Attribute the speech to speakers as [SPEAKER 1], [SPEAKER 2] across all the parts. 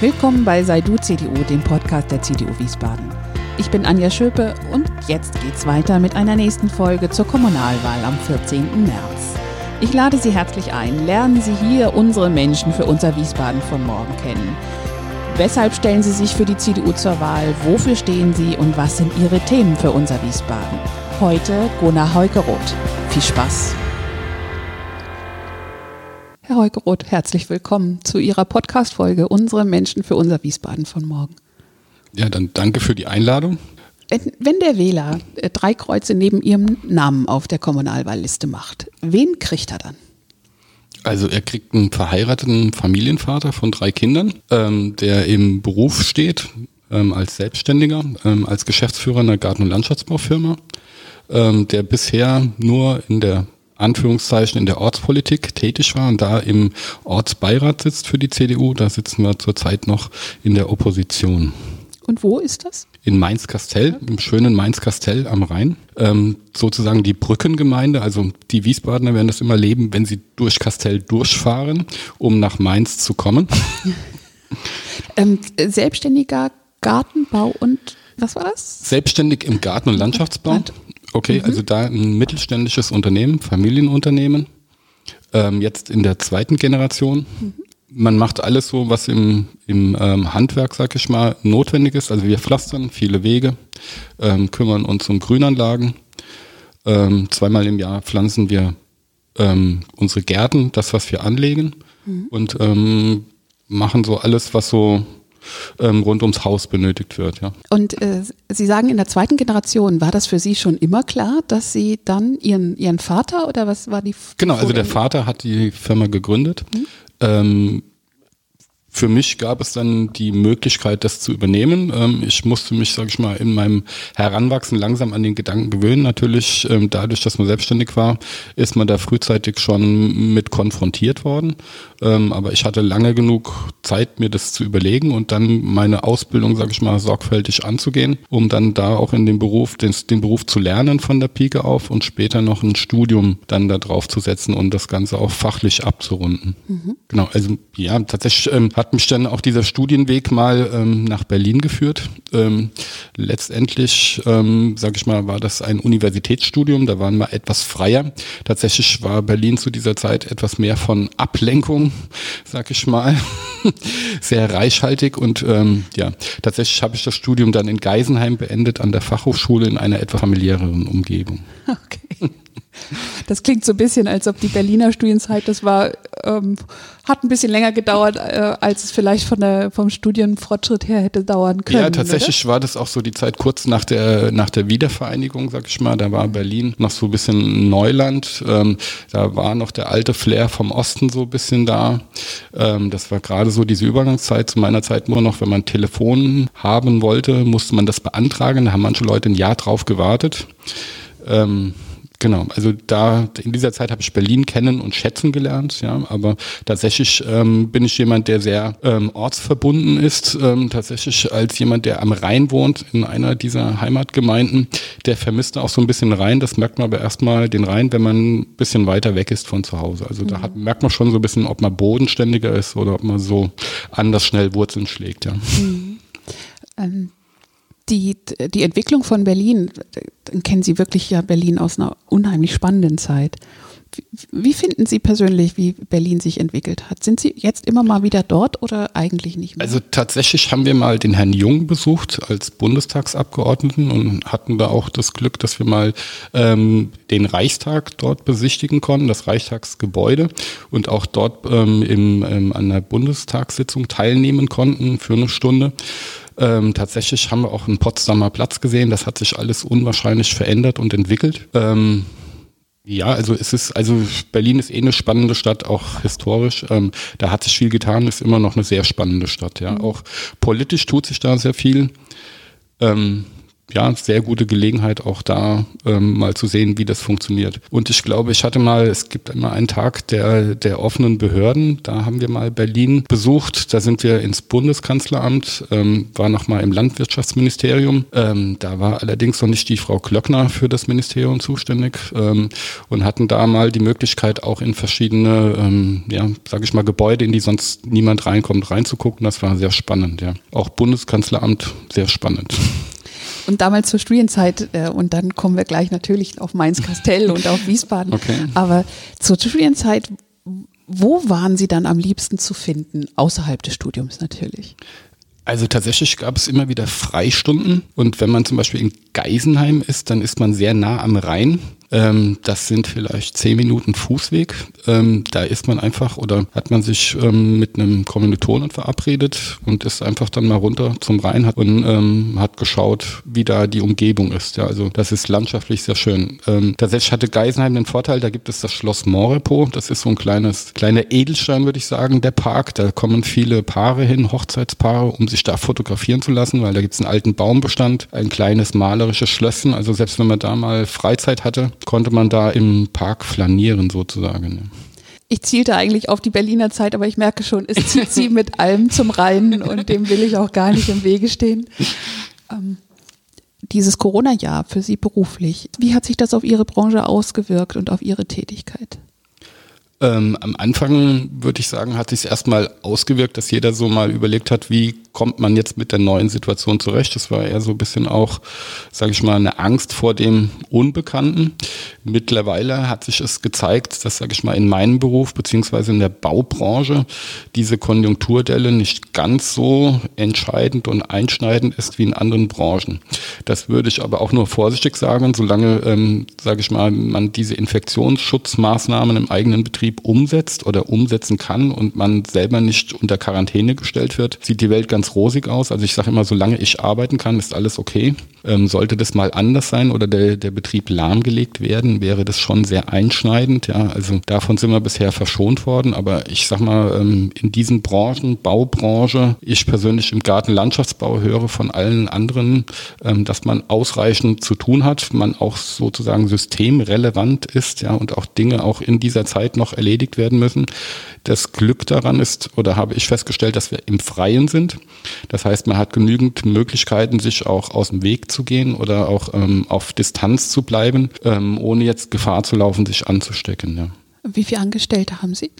[SPEAKER 1] Willkommen bei Sei Du CDU, dem Podcast der CDU Wiesbaden. Ich bin Anja Schöpe und jetzt geht's weiter mit einer nächsten Folge zur Kommunalwahl am 14. März. Ich lade Sie herzlich ein, lernen Sie hier unsere Menschen für unser Wiesbaden von morgen kennen. Weshalb stellen Sie sich für die CDU zur Wahl? Wofür stehen Sie und was sind Ihre Themen für unser Wiesbaden? Heute Gunnar Heukeroth. Viel Spaß! Herr Heukeroth, herzlich willkommen zu Ihrer Podcast-Folge Unsere Menschen für unser Wiesbaden von morgen.
[SPEAKER 2] Ja, dann danke für die Einladung.
[SPEAKER 1] Wenn, wenn der Wähler äh, drei Kreuze neben Ihrem Namen auf der Kommunalwahlliste macht, wen kriegt er dann?
[SPEAKER 2] Also er kriegt einen verheirateten Familienvater von drei Kindern, ähm, der im Beruf steht, ähm, als Selbstständiger, ähm, als Geschäftsführer einer Garten- und Landschaftsbaufirma, ähm, der bisher nur in der Anführungszeichen in der Ortspolitik tätig war und da im Ortsbeirat sitzt für die CDU. Da sitzen wir zurzeit noch in der Opposition.
[SPEAKER 1] Und wo ist das?
[SPEAKER 2] In Mainz-Kastell, im schönen Mainz-Kastell am Rhein. Ähm, sozusagen die Brückengemeinde, also die Wiesbadener werden das immer leben, wenn sie durch Kastell durchfahren, um nach Mainz zu kommen.
[SPEAKER 1] ähm, selbstständiger Gartenbau und was war das?
[SPEAKER 2] Selbstständig im Garten- und Landschaftsbau. Okay, mhm. also da ein mittelständisches Unternehmen, Familienunternehmen, ähm, jetzt in der zweiten Generation. Mhm. Man macht alles so, was im, im ähm, Handwerk, sag ich mal, notwendig ist. Also wir pflastern viele Wege, ähm, kümmern uns um Grünanlagen. Ähm, zweimal im Jahr pflanzen wir ähm, unsere Gärten, das, was wir anlegen. Mhm. Und ähm, machen so alles, was so ähm, rund ums Haus benötigt wird. Ja.
[SPEAKER 1] Und äh, Sie sagen, in der zweiten Generation, war das für Sie schon immer klar, dass Sie dann Ihren, Ihren Vater oder was war die?
[SPEAKER 2] Genau, also der Vater hat die Firma gegründet. Mhm. Ähm, für mich gab es dann die Möglichkeit, das zu übernehmen. Ähm, ich musste mich, sage ich mal, in meinem Heranwachsen langsam an den Gedanken gewöhnen. Natürlich, ähm, dadurch, dass man selbstständig war, ist man da frühzeitig schon mit konfrontiert worden. Ähm, aber ich hatte lange genug Zeit, mir das zu überlegen und dann meine Ausbildung, sage ich mal, sorgfältig anzugehen, um dann da auch in dem Beruf, den, den Beruf zu lernen von der Pike auf und später noch ein Studium dann da drauf zu setzen und das Ganze auch fachlich abzurunden. Mhm. Genau, also ja, tatsächlich ähm, hat mich dann auch dieser Studienweg mal ähm, nach Berlin geführt. Ähm, letztendlich, ähm, sage ich mal, war das ein Universitätsstudium, da waren wir etwas freier. Tatsächlich war Berlin zu dieser Zeit etwas mehr von Ablenkung, sag ich mal, sehr reichhaltig und ähm, ja, tatsächlich habe ich das Studium dann in Geisenheim beendet an der Fachhochschule in einer etwas familiäreren Umgebung.
[SPEAKER 1] Okay. Das klingt so ein bisschen, als ob die Berliner Studienzeit, das war, ähm, hat ein bisschen länger gedauert, äh, als es vielleicht von der, vom Studienfortschritt her hätte dauern können.
[SPEAKER 2] Ja, tatsächlich oder? war das auch so die Zeit kurz nach der, nach der Wiedervereinigung, sag ich mal. Da war Berlin noch so ein bisschen Neuland. Ähm, da war noch der alte Flair vom Osten so ein bisschen da. Ähm, das war gerade so diese Übergangszeit. Zu meiner Zeit nur noch, wenn man Telefon haben wollte, musste man das beantragen. Da haben manche Leute ein Jahr drauf gewartet. Ähm, Genau, also da in dieser Zeit habe ich Berlin kennen und schätzen gelernt, ja, aber tatsächlich ähm, bin ich jemand, der sehr ähm, ortsverbunden ist, ähm, tatsächlich als jemand, der am Rhein wohnt, in einer dieser Heimatgemeinden, der vermisst auch so ein bisschen Rhein, das merkt man aber erstmal den Rhein, wenn man ein bisschen weiter weg ist von zu Hause. Also mhm. da hat, merkt man schon so ein bisschen, ob man bodenständiger ist oder ob man so anders schnell Wurzeln schlägt, ja. Mhm.
[SPEAKER 1] Die, die Entwicklung von Berlin, dann kennen Sie wirklich ja Berlin aus einer unheimlich spannenden Zeit. Wie finden Sie persönlich, wie Berlin sich entwickelt hat? Sind Sie jetzt immer mal wieder dort oder eigentlich nicht mehr?
[SPEAKER 2] Also tatsächlich haben wir mal den Herrn Jung besucht als Bundestagsabgeordneten und hatten da auch das Glück, dass wir mal ähm, den Reichstag dort besichtigen konnten, das Reichstagsgebäude und auch dort ähm, im, ähm, an der Bundestagssitzung teilnehmen konnten für eine Stunde. Ähm, tatsächlich haben wir auch einen Potsdamer Platz gesehen. Das hat sich alles unwahrscheinlich verändert und entwickelt. Ähm, ja, also es ist, also Berlin ist eh eine spannende Stadt, auch historisch. Ähm, da hat sich viel getan, ist immer noch eine sehr spannende Stadt. Ja, mhm. auch politisch tut sich da sehr viel. Ähm, ja, sehr gute Gelegenheit, auch da ähm, mal zu sehen, wie das funktioniert. Und ich glaube, ich hatte mal, es gibt immer einen Tag der, der offenen Behörden, da haben wir mal Berlin besucht, da sind wir ins Bundeskanzleramt, ähm, war noch mal im Landwirtschaftsministerium, ähm, da war allerdings noch nicht die Frau Klöckner für das Ministerium zuständig ähm, und hatten da mal die Möglichkeit, auch in verschiedene, ähm, ja, sage ich mal, Gebäude, in die sonst niemand reinkommt, reinzugucken. Das war sehr spannend, ja. Auch Bundeskanzleramt, sehr spannend.
[SPEAKER 1] Und damals zur Studienzeit, äh, und dann kommen wir gleich natürlich auf Mainz-Kastell und auf Wiesbaden. Okay. Aber zur Studienzeit, wo waren Sie dann am liebsten zu finden? Außerhalb des Studiums natürlich.
[SPEAKER 2] Also tatsächlich gab es immer wieder Freistunden und wenn man zum Beispiel in Geisenheim ist, dann ist man sehr nah am Rhein ähm, das sind vielleicht zehn Minuten Fußweg. Ähm, da ist man einfach oder hat man sich ähm, mit einem Kommilitonen verabredet und ist einfach dann mal runter zum Rhein hat und ähm, hat geschaut, wie da die Umgebung ist. Ja, also das ist landschaftlich sehr schön. Ähm, tatsächlich hatte Geisenheim den Vorteil, da gibt es das Schloss Morepo. Das ist so ein kleines, kleiner Edelstein, würde ich sagen, der Park. Da kommen viele Paare hin, Hochzeitspaare, um sich da fotografieren zu lassen, weil da gibt es einen alten Baumbestand, ein kleines malerisches Schlösschen. Also selbst wenn man da mal Freizeit hatte, konnte man da im Park flanieren sozusagen.
[SPEAKER 1] Ich zielte eigentlich auf die Berliner Zeit, aber ich merke schon, es zieht sie mit allem zum Rhein und dem will ich auch gar nicht im Wege stehen. Ähm, dieses Corona-Jahr für Sie beruflich, wie hat sich das auf Ihre Branche ausgewirkt und auf Ihre Tätigkeit?
[SPEAKER 2] Ähm, am Anfang würde ich sagen, hat sich erstmal ausgewirkt, dass jeder so mal überlegt hat, wie kommt man jetzt mit der neuen Situation zurecht. Das war eher so ein bisschen auch, sage ich mal, eine Angst vor dem Unbekannten. Mittlerweile hat sich es gezeigt, dass, sage ich mal, in meinem Beruf beziehungsweise in der Baubranche diese Konjunkturdelle nicht ganz so entscheidend und einschneidend ist wie in anderen Branchen. Das würde ich aber auch nur vorsichtig sagen, solange, ähm, sage ich mal, man diese Infektionsschutzmaßnahmen im eigenen Betrieb Betrieb umsetzt oder umsetzen kann und man selber nicht unter Quarantäne gestellt wird, sieht die Welt ganz rosig aus. Also ich sage immer, solange ich arbeiten kann, ist alles okay. Ähm, sollte das mal anders sein oder der, der Betrieb lahmgelegt werden, wäre das schon sehr einschneidend. Ja, also davon sind wir bisher verschont worden. Aber ich sag mal, ähm, in diesen Branchen, Baubranche, ich persönlich im Gartenlandschaftsbau höre von allen anderen, ähm, dass man ausreichend zu tun hat, man auch sozusagen systemrelevant ist, ja, und auch Dinge auch in dieser Zeit noch erledigt werden müssen. Das Glück daran ist, oder habe ich festgestellt, dass wir im Freien sind. Das heißt, man hat genügend Möglichkeiten, sich auch aus dem Weg zu gehen oder auch ähm, auf Distanz zu bleiben, ähm, ohne jetzt Gefahr zu laufen, sich anzustecken. Ja.
[SPEAKER 1] Wie viele Angestellte haben Sie?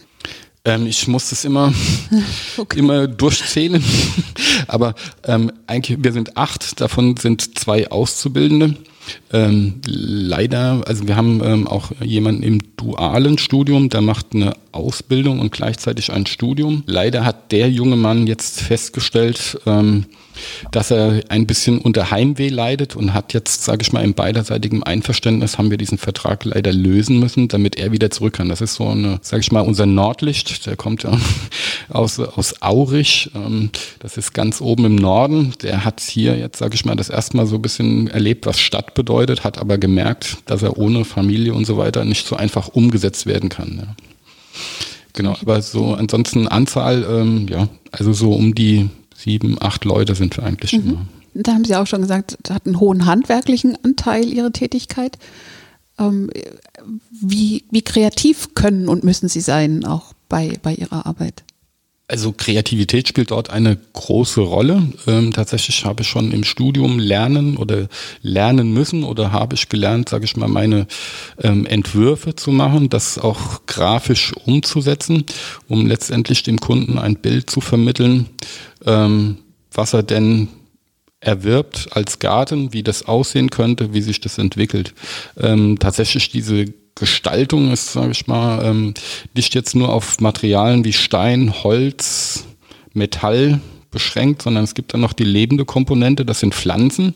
[SPEAKER 2] Ähm, ich muss das immer, okay. immer durchzählen. Aber ähm, eigentlich, wir sind acht, davon sind zwei Auszubildende. Ähm, leider, also wir haben ähm, auch jemanden im dualen Studium, der macht eine Ausbildung und gleichzeitig ein Studium. Leider hat der junge Mann jetzt festgestellt, ähm, dass er ein bisschen unter Heimweh leidet und hat jetzt, sage ich mal, im beiderseitigen Einverständnis haben wir diesen Vertrag leider lösen müssen, damit er wieder zurück kann. Das ist so eine, sage ich mal, unser Nordlicht, der kommt ja aus, aus Aurich, ähm, das ist ganz oben im Norden. Der hat hier jetzt, sage ich mal, das erste Mal so ein bisschen erlebt, was Stadt bedeutet, hat aber gemerkt, dass er ohne Familie und so weiter nicht so einfach umgesetzt werden kann. Genau, aber so ansonsten Anzahl, ähm, ja, also so um die sieben, acht Leute sind wir eigentlich. Mhm.
[SPEAKER 1] Da haben Sie auch schon gesagt, hat einen hohen handwerklichen Anteil Ihre Tätigkeit. Ähm, wie, wie kreativ können und müssen Sie sein, auch bei, bei Ihrer Arbeit?
[SPEAKER 2] Also Kreativität spielt dort eine große Rolle. Ähm, tatsächlich habe ich schon im Studium lernen oder lernen müssen oder habe ich gelernt, sage ich mal, meine ähm, Entwürfe zu machen, das auch grafisch umzusetzen, um letztendlich dem Kunden ein Bild zu vermitteln, ähm, was er denn erwirbt als Garten, wie das aussehen könnte, wie sich das entwickelt. Ähm, tatsächlich diese Gestaltung ist, sage ich mal, ähm, nicht jetzt nur auf Materialien wie Stein, Holz, Metall beschränkt, sondern es gibt dann noch die lebende Komponente, das sind Pflanzen.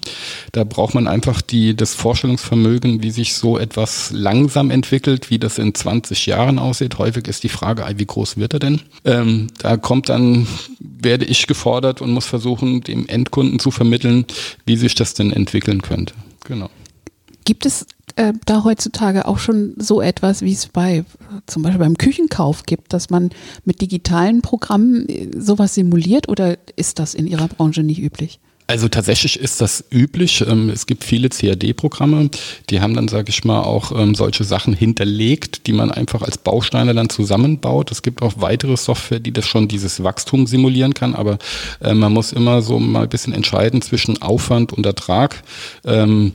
[SPEAKER 2] Da braucht man einfach die, das Vorstellungsvermögen, wie sich so etwas langsam entwickelt, wie das in 20 Jahren aussieht. Häufig ist die Frage, wie groß wird er denn? Ähm, da kommt dann, werde ich gefordert und muss versuchen, dem Endkunden zu vermitteln, wie sich das denn entwickeln könnte. Genau.
[SPEAKER 1] Gibt es äh, da heutzutage auch schon so etwas, wie es bei zum Beispiel beim Küchenkauf gibt, dass man mit digitalen Programmen äh, sowas simuliert oder ist das in Ihrer Branche nicht üblich?
[SPEAKER 2] Also tatsächlich ist das üblich. Ähm, es gibt viele CAD-Programme, die haben dann, sage ich mal, auch ähm, solche Sachen hinterlegt, die man einfach als Bausteine dann zusammenbaut. Es gibt auch weitere Software, die das schon dieses Wachstum simulieren kann, aber äh, man muss immer so mal ein bisschen entscheiden zwischen Aufwand und Ertrag. Ähm,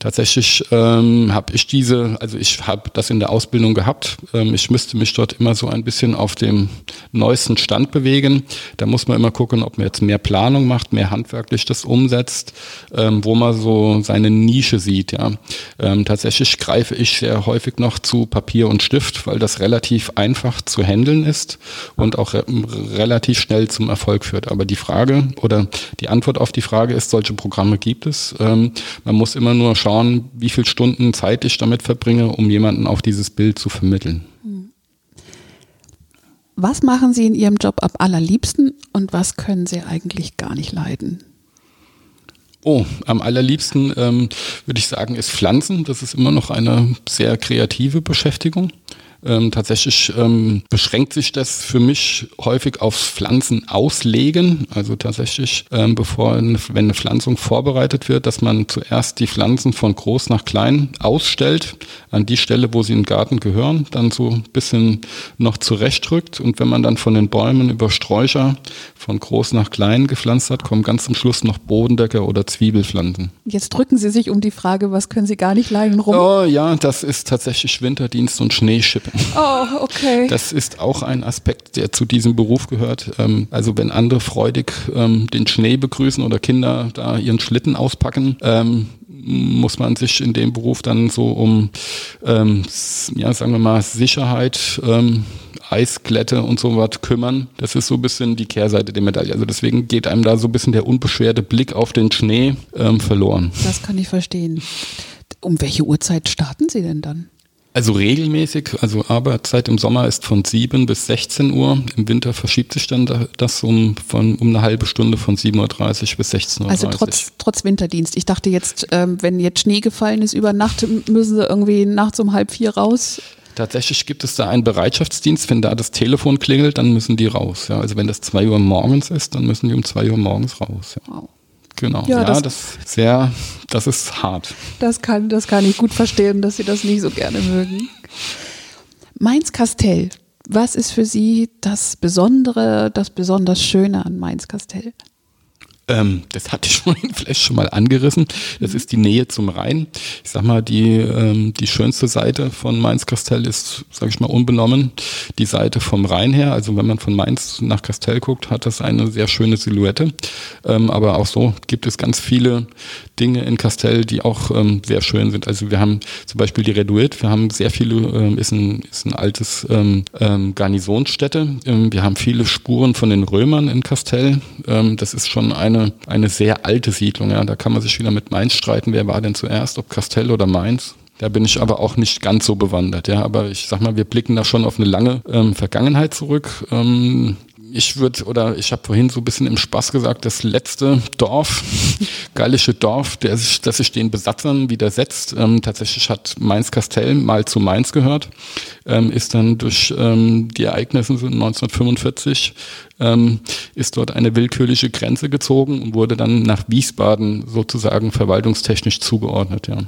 [SPEAKER 2] Tatsächlich habe ich diese, also ich habe das in der Ausbildung gehabt. Ich müsste mich dort immer so ein bisschen auf dem neuesten Stand bewegen. Da muss man immer gucken, ob man jetzt mehr Planung macht, mehr handwerklich das umsetzt, ähm, wo man so seine Nische sieht. Ja. Ähm, tatsächlich greife ich sehr häufig noch zu Papier und Stift, weil das relativ einfach zu handeln ist und auch re relativ schnell zum Erfolg führt. Aber die Frage oder die Antwort auf die Frage ist, solche Programme gibt es. Ähm, man muss immer nur schauen, wie viele Stunden Zeit ich damit verbringe, um jemanden auf dieses Bild zu vermitteln.
[SPEAKER 1] Was machen Sie in Ihrem Job am allerliebsten und was können Sie eigentlich gar nicht leiden?
[SPEAKER 2] Oh, am allerliebsten ähm, würde ich sagen, ist Pflanzen. Das ist immer noch eine sehr kreative Beschäftigung. Ähm, tatsächlich ähm, beschränkt sich das für mich häufig aufs Pflanzen auslegen. Also tatsächlich, ähm, bevor, eine, wenn eine Pflanzung vorbereitet wird, dass man zuerst die Pflanzen von groß nach klein ausstellt, an die Stelle, wo sie im Garten gehören, dann so ein bisschen noch zurechtrückt. Und wenn man dann von den Bäumen über Sträucher von groß nach klein gepflanzt hat, kommen ganz zum Schluss noch Bodendecker oder Zwiebelpflanzen.
[SPEAKER 1] Jetzt drücken Sie sich um die Frage, was können Sie gar nicht leiden rum?
[SPEAKER 2] Oh ja, das ist tatsächlich Winterdienst und Schneeschippen.
[SPEAKER 1] Oh, okay.
[SPEAKER 2] Das ist auch ein Aspekt, der zu diesem Beruf gehört. Ähm, also wenn andere freudig ähm, den Schnee begrüßen oder Kinder da ihren Schlitten auspacken, ähm, muss man sich in dem Beruf dann so um, ja, sagen wir mal, Sicherheit, Eisglätte und so was kümmern. Das ist so ein bisschen die Kehrseite der Medaille. Also deswegen geht einem da so ein bisschen der unbeschwerte Blick auf den Schnee verloren.
[SPEAKER 1] Das kann ich verstehen. Um welche Uhrzeit starten Sie denn dann?
[SPEAKER 2] Also regelmäßig, also Arbeitszeit im Sommer ist von 7 bis 16 Uhr. Im Winter verschiebt sich dann das um, von, um eine halbe Stunde von 7.30 Uhr bis 16.30 Uhr.
[SPEAKER 1] Also trotz, trotz Winterdienst. Ich dachte jetzt, ähm, wenn jetzt Schnee gefallen ist über Nacht, müssen sie irgendwie nachts um halb vier raus.
[SPEAKER 2] Tatsächlich gibt es da einen Bereitschaftsdienst. Wenn da das Telefon klingelt, dann müssen die raus. Ja. Also wenn das 2 Uhr morgens ist, dann müssen die um 2 Uhr morgens raus. Ja. Wow. Genau, ja, ja das, das, sehr, das ist hart.
[SPEAKER 1] Das kann, das kann ich gut verstehen, dass Sie das nicht so gerne mögen. Mainz-Kastell, was ist für Sie das Besondere, das besonders Schöne an Mainz-Kastell?
[SPEAKER 2] Ähm, das hatte ich vorhin vielleicht schon mal angerissen. Das ist die Nähe zum Rhein. Ich sag mal, die, ähm, die schönste Seite von Mainz-Kastell ist, sag ich mal, unbenommen die Seite vom Rhein her. Also wenn man von Mainz nach Kastell guckt, hat das eine sehr schöne Silhouette. Ähm, aber auch so gibt es ganz viele Dinge in Kastell, die auch ähm, sehr schön sind. Also wir haben zum Beispiel die Reduit, wir haben sehr viele, ähm, ist, ein, ist ein altes ähm, ähm, Garnisonsstätte. Ähm, wir haben viele Spuren von den Römern in Kastell. Ähm, das ist schon eine eine, eine sehr alte Siedlung. Ja. Da kann man sich wieder mit Mainz streiten, wer war denn zuerst, ob Kastell oder Mainz. Da bin ich aber auch nicht ganz so bewandert, ja. Aber ich sag mal, wir blicken da schon auf eine lange ähm, Vergangenheit zurück. Ähm, ich würde, oder ich habe vorhin so ein bisschen im Spaß gesagt, das letzte Dorf, gallische Dorf, der sich, das sich den Besatzern widersetzt. Ähm, tatsächlich hat Mainz-Kastell mal zu Mainz gehört, ähm, ist dann durch ähm, die Ereignisse 1945 ähm, ist dort eine willkürliche Grenze gezogen und wurde dann nach Wiesbaden sozusagen verwaltungstechnisch zugeordnet, ja.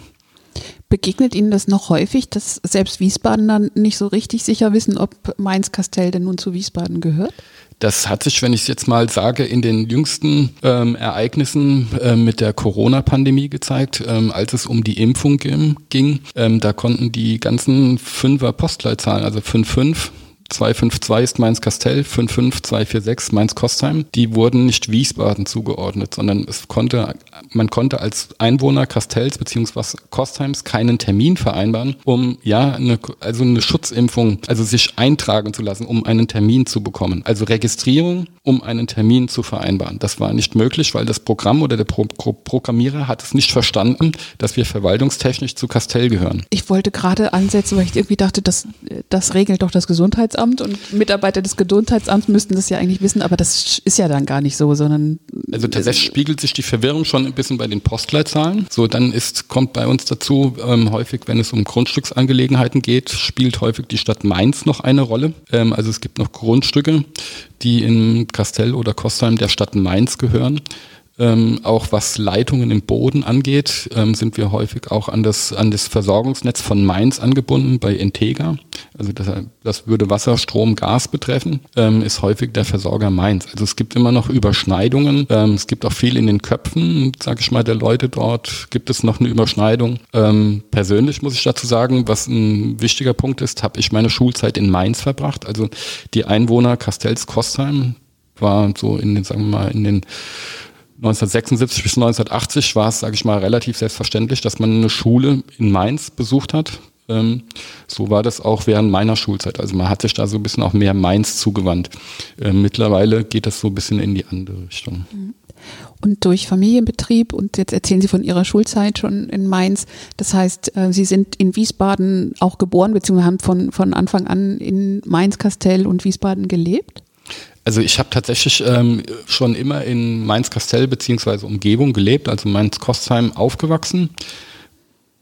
[SPEAKER 1] Begegnet Ihnen das noch häufig, dass selbst Wiesbadener nicht so richtig sicher wissen, ob Mainz-Kastell denn nun zu Wiesbaden gehört?
[SPEAKER 2] Das hat sich, wenn ich es jetzt mal sage, in den jüngsten ähm, Ereignissen äh, mit der Corona-Pandemie gezeigt, ähm, als es um die Impfung ging. Ähm, da konnten die ganzen Fünfer Postleitzahlen, also 55, 252 ist Mainz-Kastell, 55246 Mainz-Kostheim. Die wurden nicht Wiesbaden zugeordnet, sondern es konnte, man konnte als Einwohner Kastells bzw. Kostheims keinen Termin vereinbaren, um ja eine, also eine Schutzimpfung, also sich eintragen zu lassen, um einen Termin zu bekommen. Also Registrierung, um einen Termin zu vereinbaren. Das war nicht möglich, weil das Programm oder der Pro Pro Programmierer hat es nicht verstanden, dass wir verwaltungstechnisch zu Kastell gehören.
[SPEAKER 1] Ich wollte gerade ansetzen, weil ich irgendwie dachte, das, das regelt doch das Gesundheitsamt Gesundheitsamt und Mitarbeiter des Gesundheitsamts müssten das ja eigentlich wissen, aber das ist ja dann gar nicht so, sondern.
[SPEAKER 2] Also tatsächlich spiegelt sich die Verwirrung schon ein bisschen bei den Postleitzahlen. So, dann ist, kommt bei uns dazu, ähm, häufig, wenn es um Grundstücksangelegenheiten geht, spielt häufig die Stadt Mainz noch eine Rolle. Ähm, also es gibt noch Grundstücke, die in Kastell oder Kostheim der Stadt Mainz gehören. Ähm, auch was Leitungen im Boden angeht, ähm, sind wir häufig auch an das, an das Versorgungsnetz von Mainz angebunden bei Integra. Also das, das würde Wasser, Strom, Gas betreffen, ähm, ist häufig der Versorger Mainz. Also es gibt immer noch Überschneidungen. Ähm, es gibt auch viel in den Köpfen, sage ich mal, der Leute dort gibt es noch eine Überschneidung. Ähm, persönlich muss ich dazu sagen, was ein wichtiger Punkt ist, habe ich meine Schulzeit in Mainz verbracht. Also die Einwohner Castells-Kostheim war so in den, sagen wir mal, in den 1976 bis 1980 war es, sage ich mal, relativ selbstverständlich, dass man eine Schule in Mainz besucht hat. Ähm, so war das auch während meiner Schulzeit. Also man hat sich da so ein bisschen auch mehr Mainz zugewandt. Äh, mittlerweile geht das so ein bisschen in die andere Richtung.
[SPEAKER 1] Und durch Familienbetrieb, und jetzt erzählen Sie von Ihrer Schulzeit schon in Mainz, das heißt, äh, Sie sind in Wiesbaden auch geboren, beziehungsweise haben von, von Anfang an in Mainz-Kastell und Wiesbaden gelebt?
[SPEAKER 2] Also ich habe tatsächlich ähm, schon immer in Mainz-Kastell beziehungsweise Umgebung gelebt, also Mainz-Kostheim aufgewachsen.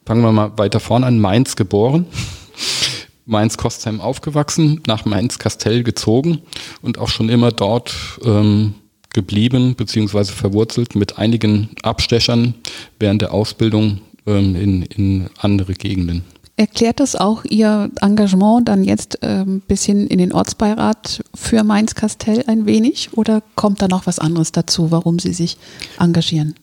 [SPEAKER 2] Fangen wir mal weiter vorne an, Mainz geboren. Mainz-Kostheim aufgewachsen, nach Mainz-Kastell gezogen und auch schon immer dort ähm, geblieben beziehungsweise verwurzelt mit einigen Abstechern während der Ausbildung ähm, in, in andere Gegenden.
[SPEAKER 1] Erklärt das auch Ihr Engagement dann jetzt ein ähm, bisschen in den Ortsbeirat für Mainz-Kastell ein wenig oder kommt da noch was anderes dazu, warum Sie sich engagieren?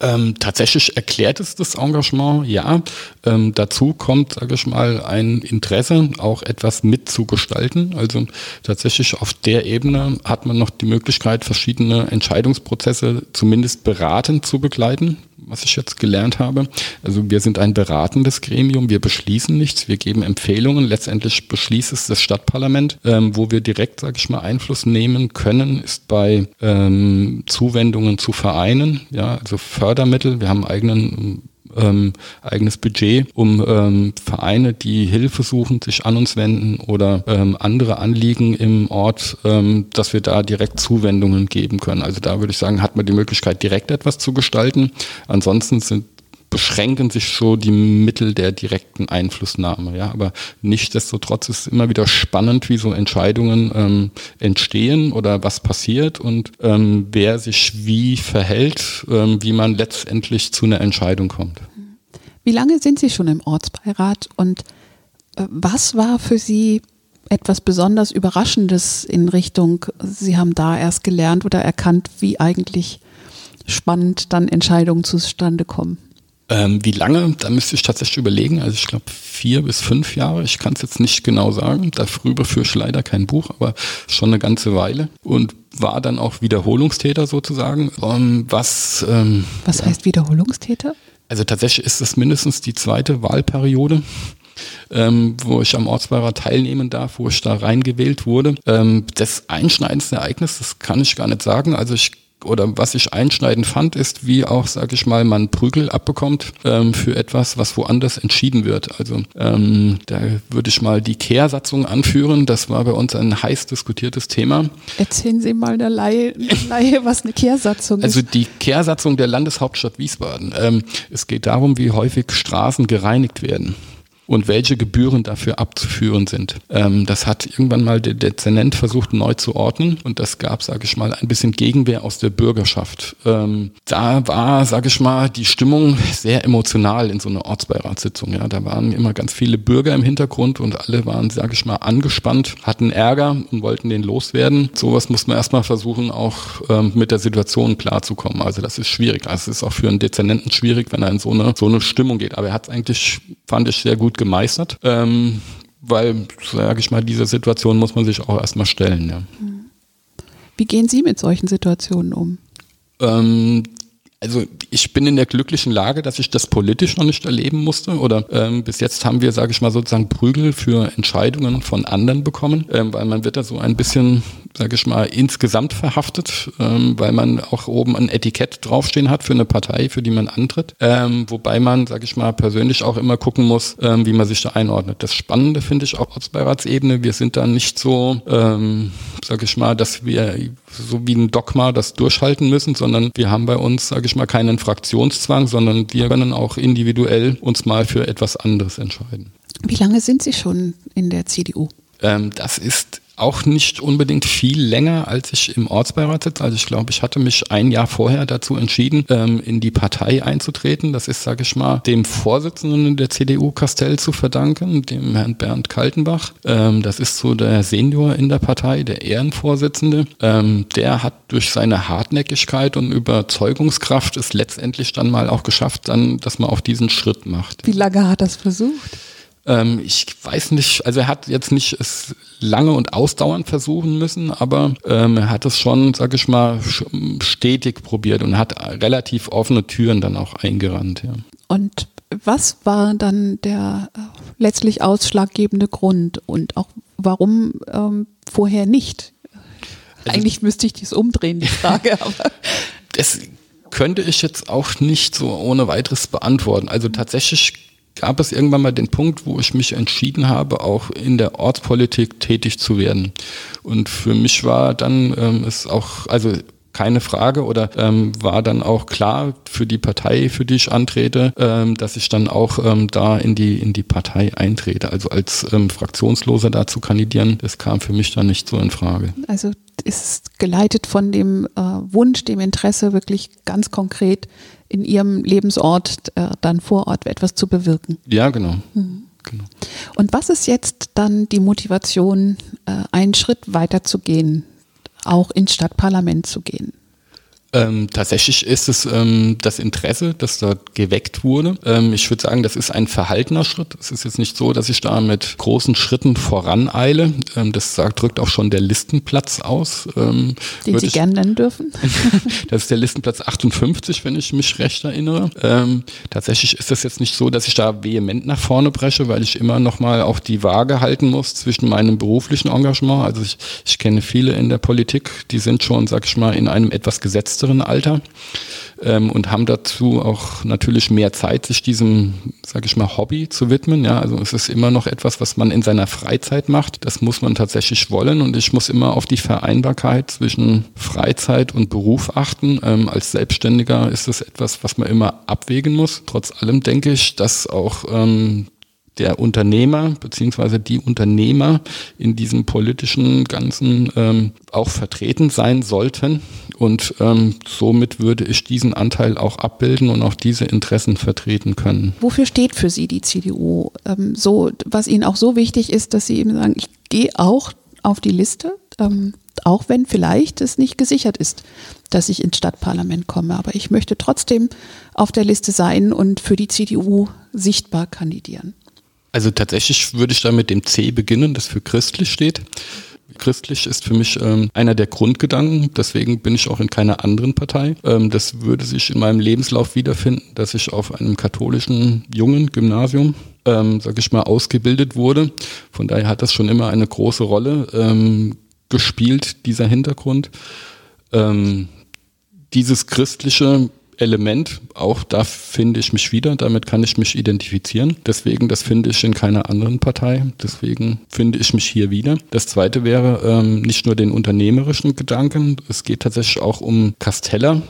[SPEAKER 2] Ähm, tatsächlich erklärt es das Engagement, ja. Ähm, dazu kommt, sage ich mal, ein Interesse, auch etwas mitzugestalten. Also tatsächlich auf der Ebene hat man noch die Möglichkeit, verschiedene Entscheidungsprozesse zumindest beratend zu begleiten was ich jetzt gelernt habe. Also wir sind ein beratendes Gremium, wir beschließen nichts, wir geben Empfehlungen. Letztendlich beschließt es das Stadtparlament, ähm, wo wir direkt, sage ich mal, Einfluss nehmen können, ist bei ähm, Zuwendungen zu Vereinen, ja, also Fördermittel. Wir haben eigenen ähm, eigenes Budget, um ähm, Vereine, die Hilfe suchen, sich an uns wenden oder ähm, andere Anliegen im Ort, ähm, dass wir da direkt Zuwendungen geben können. Also da würde ich sagen, hat man die Möglichkeit, direkt etwas zu gestalten. Ansonsten sind beschränken sich so die Mittel der direkten Einflussnahme. Ja, aber nichtsdestotrotz ist es immer wieder spannend, wie so Entscheidungen ähm, entstehen oder was passiert und ähm, wer sich wie verhält, ähm, wie man letztendlich zu einer Entscheidung kommt.
[SPEAKER 1] Wie lange sind Sie schon im Ortsbeirat und äh, was war für Sie etwas besonders Überraschendes in Richtung, Sie haben da erst gelernt oder erkannt, wie eigentlich spannend dann Entscheidungen zustande kommen?
[SPEAKER 2] Ähm, wie lange? Da müsste ich tatsächlich überlegen. Also ich glaube vier bis fünf Jahre. Ich kann es jetzt nicht genau sagen. Darüber führe ich leider kein Buch, aber schon eine ganze Weile. Und war dann auch Wiederholungstäter sozusagen. Um, ähm, was, ähm,
[SPEAKER 1] was heißt Wiederholungstäter?
[SPEAKER 2] Also tatsächlich ist es mindestens die zweite Wahlperiode. Ähm, wo ich am Ortsbeirat teilnehmen darf, wo ich da reingewählt wurde. Ähm, das einschneidendste Ereignis, das kann ich gar nicht sagen. Also ich oder was ich einschneidend fand, ist, wie auch, sage ich mal, man Prügel abbekommt ähm, für etwas, was woanders entschieden wird. Also ähm, da würde ich mal die Kehrsatzung anführen. Das war bei uns ein heiß diskutiertes Thema.
[SPEAKER 1] Erzählen Sie mal der Laie, Laie was eine Kehrsatzung
[SPEAKER 2] also ist. Also die Kehrsatzung der Landeshauptstadt Wiesbaden. Ähm, es geht darum, wie häufig Straßen gereinigt werden und welche Gebühren dafür abzuführen sind. Ähm, das hat irgendwann mal der Dezernent versucht neu zu ordnen und das gab, sage ich mal, ein bisschen Gegenwehr aus der Bürgerschaft. Ähm, da war, sage ich mal, die Stimmung sehr emotional in so einer Ortsbeiratssitzung. Ja, da waren immer ganz viele Bürger im Hintergrund und alle waren, sage ich mal, angespannt, hatten Ärger und wollten den loswerden. Sowas muss man erstmal versuchen, auch ähm, mit der Situation klarzukommen. Also das ist schwierig. Also es ist auch für einen Dezernenten schwierig, wenn er in so eine so eine Stimmung geht. Aber er hat es eigentlich, fand ich, sehr gut gemeistert. Ähm, weil, sage ich mal, diese Situation muss man sich auch erstmal stellen. Ja.
[SPEAKER 1] Wie gehen Sie mit solchen Situationen um?
[SPEAKER 2] Ähm, also ich bin in der glücklichen Lage, dass ich das politisch noch nicht erleben musste. Oder ähm, bis jetzt haben wir, sage ich mal, sozusagen Prügel für Entscheidungen von anderen bekommen, ähm, weil man wird da so ein bisschen, sage ich mal, insgesamt verhaftet, ähm, weil man auch oben ein Etikett draufstehen hat für eine Partei, für die man antritt. Ähm, wobei man, sage ich mal, persönlich auch immer gucken muss, ähm, wie man sich da einordnet. Das Spannende finde ich auch Ortsbeiratsebene. Wir sind da nicht so, ähm, sage ich mal, dass wir so wie ein Dogma das durchhalten müssen, sondern wir haben bei uns, sage ich mal, keinen Fraktionszwang, sondern wir können auch individuell uns mal für etwas anderes entscheiden.
[SPEAKER 1] Wie lange sind Sie schon in der CDU?
[SPEAKER 2] Ähm, das ist auch nicht unbedingt viel länger, als ich im Ortsbeirat sitze. Also ich glaube, ich hatte mich ein Jahr vorher dazu entschieden, ähm, in die Partei einzutreten. Das ist, sage ich mal, dem Vorsitzenden der CDU Castell zu verdanken, dem Herrn Bernd Kaltenbach. Ähm, das ist so der Senior in der Partei, der Ehrenvorsitzende. Ähm, der hat durch seine Hartnäckigkeit und Überzeugungskraft es letztendlich dann mal auch geschafft, dann, dass man auch diesen Schritt macht.
[SPEAKER 1] Wie lange hat das versucht?
[SPEAKER 2] Ähm, ich weiß nicht, also er hat jetzt nicht es lange und ausdauernd versuchen müssen, aber ähm, er hat es schon, sag ich mal, stetig probiert und hat relativ offene Türen dann auch eingerannt. Ja.
[SPEAKER 1] Und was war dann der äh, letztlich ausschlaggebende Grund und auch warum ähm, vorher nicht? Also, Eigentlich müsste ich dies umdrehen, die Frage, aber.
[SPEAKER 2] Das könnte ich jetzt auch nicht so ohne weiteres beantworten. Also tatsächlich gab es irgendwann mal den Punkt, wo ich mich entschieden habe, auch in der Ortspolitik tätig zu werden. Und für mich war dann ähm, es auch, also keine Frage oder ähm, war dann auch klar für die Partei, für die ich antrete, ähm, dass ich dann auch ähm, da in die in die Partei eintrete. Also als ähm, Fraktionsloser da zu kandidieren, das kam für mich dann nicht so in Frage.
[SPEAKER 1] Also ist geleitet von dem äh, Wunsch, dem Interesse, wirklich ganz konkret in ihrem Lebensort äh, dann vor Ort etwas zu bewirken.
[SPEAKER 2] Ja, genau. Mhm.
[SPEAKER 1] genau. Und was ist jetzt dann die Motivation, äh, einen Schritt weiter zu gehen, auch ins Stadtparlament zu gehen?
[SPEAKER 2] Ähm, tatsächlich ist es ähm, das Interesse, das dort geweckt wurde. Ähm, ich würde sagen, das ist ein verhaltener Schritt. Es ist jetzt nicht so, dass ich da mit großen Schritten voraneile. Ähm, das sagt, drückt auch schon der Listenplatz aus.
[SPEAKER 1] Ähm, Den Sie gerne nennen dürfen.
[SPEAKER 2] das ist der Listenplatz 58, wenn ich mich recht erinnere. Ähm, tatsächlich ist es jetzt nicht so, dass ich da vehement nach vorne breche, weil ich immer noch mal auch die Waage halten muss zwischen meinem beruflichen Engagement. Also ich, ich kenne viele in der Politik, die sind schon, sag ich mal, in einem etwas gesetzten gesetzteren Alter ähm, und haben dazu auch natürlich mehr Zeit, sich diesem, sage ich mal, Hobby zu widmen. Ja, also es ist immer noch etwas, was man in seiner Freizeit macht. Das muss man tatsächlich wollen und ich muss immer auf die Vereinbarkeit zwischen Freizeit und Beruf achten. Ähm, als Selbstständiger ist das etwas, was man immer abwägen muss. Trotz allem denke ich, dass auch ähm, der Unternehmer beziehungsweise die Unternehmer in diesem politischen Ganzen ähm, auch vertreten sein sollten. Und ähm, somit würde ich diesen Anteil auch abbilden und auch diese Interessen vertreten können.
[SPEAKER 1] Wofür steht für Sie die CDU? Ähm, so, was Ihnen auch so wichtig ist, dass Sie eben sagen, ich gehe auch auf die Liste, ähm, auch wenn vielleicht es nicht gesichert ist, dass ich ins Stadtparlament komme. Aber ich möchte trotzdem auf der Liste sein und für die CDU sichtbar kandidieren.
[SPEAKER 2] Also tatsächlich würde ich da mit dem C beginnen, das für christlich steht. Christlich ist für mich ähm, einer der Grundgedanken, deswegen bin ich auch in keiner anderen Partei. Ähm, das würde sich in meinem Lebenslauf wiederfinden, dass ich auf einem katholischen jungen Gymnasium, ähm, sag ich mal, ausgebildet wurde. Von daher hat das schon immer eine große Rolle ähm, gespielt, dieser Hintergrund. Ähm, dieses Christliche Element, auch da finde ich mich wieder, damit kann ich mich identifizieren. Deswegen, das finde ich in keiner anderen Partei. Deswegen finde ich mich hier wieder. Das zweite wäre ähm, nicht nur den unternehmerischen Gedanken, es geht tatsächlich auch um Casteller,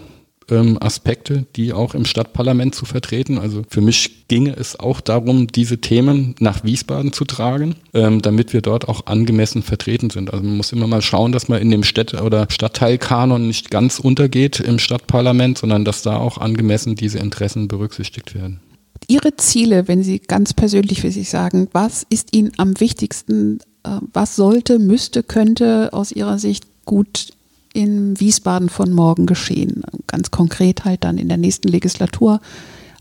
[SPEAKER 2] ähm, Aspekte, die auch im Stadtparlament zu vertreten. Also für mich ginge es auch darum, diese Themen nach Wiesbaden zu tragen, ähm, damit wir dort auch angemessen vertreten sind. Also man muss immer mal schauen, dass man in dem Städte- oder Stadtteilkanon nicht ganz untergeht im Stadtparlament, sondern dass da auch angemessen diese Interessen berücksichtigt werden.
[SPEAKER 1] Ihre Ziele, wenn Sie ganz persönlich für sich sagen, was ist Ihnen am wichtigsten, äh, was sollte, müsste, könnte aus Ihrer Sicht gut in Wiesbaden von morgen geschehen. Ganz konkret halt dann in der nächsten Legislatur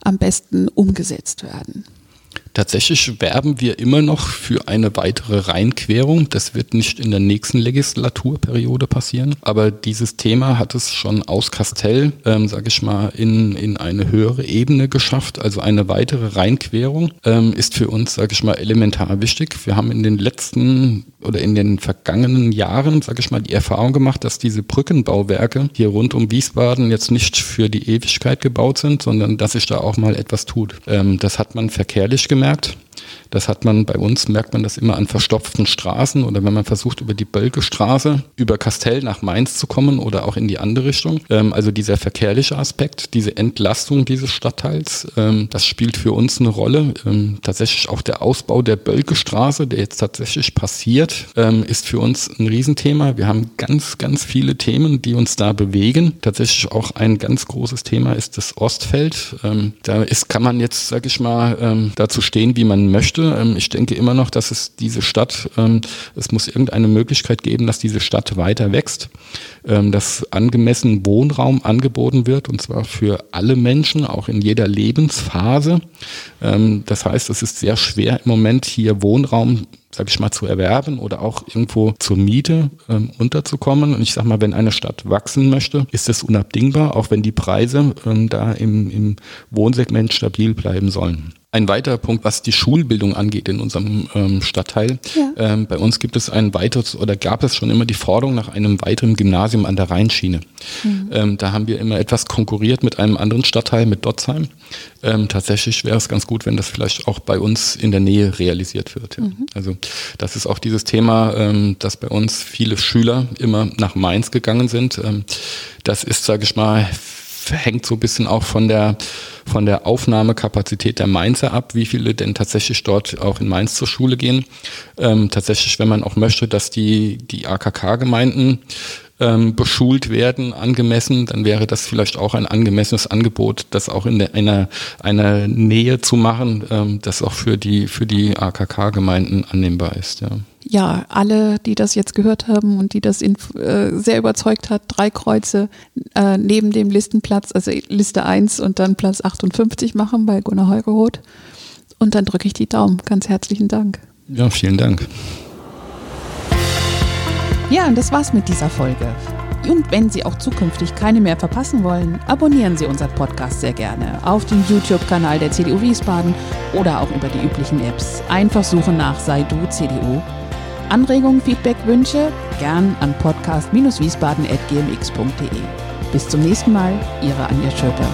[SPEAKER 1] am besten umgesetzt werden.
[SPEAKER 2] Tatsächlich werben wir immer noch für eine weitere Rheinquerung. Das wird nicht in der nächsten Legislaturperiode passieren. Aber dieses Thema hat es schon aus Kastell, ähm, sage ich mal, in, in eine höhere Ebene geschafft. Also eine weitere Rheinquerung ähm, ist für uns, sage ich mal, elementar wichtig. Wir haben in den letzten oder in den vergangenen Jahren, sage ich mal, die Erfahrung gemacht, dass diese Brückenbauwerke hier rund um Wiesbaden jetzt nicht für die Ewigkeit gebaut sind, sondern dass sich da auch mal etwas tut. Ähm, das hat man verkehrlich gemerkt. Das hat man bei uns, merkt man das immer an verstopften Straßen oder wenn man versucht, über die Bölke Straße, über Kastell nach Mainz zu kommen oder auch in die andere Richtung. Ähm, also dieser verkehrliche Aspekt, diese Entlastung dieses Stadtteils, ähm, das spielt für uns eine Rolle. Ähm, tatsächlich auch der Ausbau der Bölke Straße, der jetzt tatsächlich passiert, ähm, ist für uns ein Riesenthema. Wir haben ganz, ganz viele Themen, die uns da bewegen. Tatsächlich auch ein ganz großes Thema ist das Ostfeld. Ähm, da ist, kann man jetzt, sag ich mal, ähm, dazu stehen, wie man möchte. Ähm, ich denke immer noch, dass es diese Stadt, ähm, es muss irgendeine Möglichkeit geben, dass diese Stadt weiter wächst, ähm, dass angemessen Wohnraum angeboten wird und zwar für alle Menschen, auch in jeder Lebensphase. Ähm, das heißt, es ist sehr schwer im Moment hier Wohnraum sag ich mal, zu erwerben oder auch irgendwo zur Miete ähm, unterzukommen. Und ich sag mal, wenn eine Stadt wachsen möchte, ist es unabdingbar, auch wenn die Preise ähm, da im, im Wohnsegment stabil bleiben sollen. Ein weiterer Punkt, was die Schulbildung angeht in unserem ähm, Stadtteil. Ja. Ähm, bei uns gibt es ein weiteres oder gab es schon immer die Forderung nach einem weiteren Gymnasium an der Rheinschiene. Mhm. Ähm, da haben wir immer etwas konkurriert mit einem anderen Stadtteil, mit Dotzheim. Ähm, tatsächlich wäre es ganz gut, wenn das vielleicht auch bei uns in der Nähe realisiert wird. Ja. Mhm. Also das ist auch dieses Thema, ähm, dass bei uns viele Schüler immer nach Mainz gegangen sind. Ähm, das ist, sage ich mal, hängt so ein bisschen auch von der, von der Aufnahmekapazität der Mainzer ab, wie viele denn tatsächlich dort auch in Mainz zur Schule gehen. Ähm, tatsächlich, wenn man auch möchte, dass die, die AKK-Gemeinden ähm, beschult werden, angemessen, dann wäre das vielleicht auch ein angemessenes Angebot, das auch in der, einer, einer Nähe zu machen, ähm, das auch für die, für die AKK-Gemeinden annehmbar ist. Ja
[SPEAKER 1] ja, alle, die das jetzt gehört haben und die das in, äh, sehr überzeugt hat, drei Kreuze äh, neben dem Listenplatz, also Liste 1 und dann Platz 58 machen bei Gunnar Heugeroth. Und dann drücke ich die Daumen. Ganz herzlichen Dank.
[SPEAKER 2] Ja, vielen Dank.
[SPEAKER 1] Ja, und das war's mit dieser Folge. Und wenn Sie auch zukünftig keine mehr verpassen wollen, abonnieren Sie unseren Podcast sehr gerne auf dem YouTube-Kanal der CDU Wiesbaden oder auch über die üblichen Apps. Einfach suchen nach Sei du CDU Anregungen, Feedback, Wünsche gern an podcast-wiesbaden.gmx.de. Bis zum nächsten Mal, Ihre Anja Schöpper.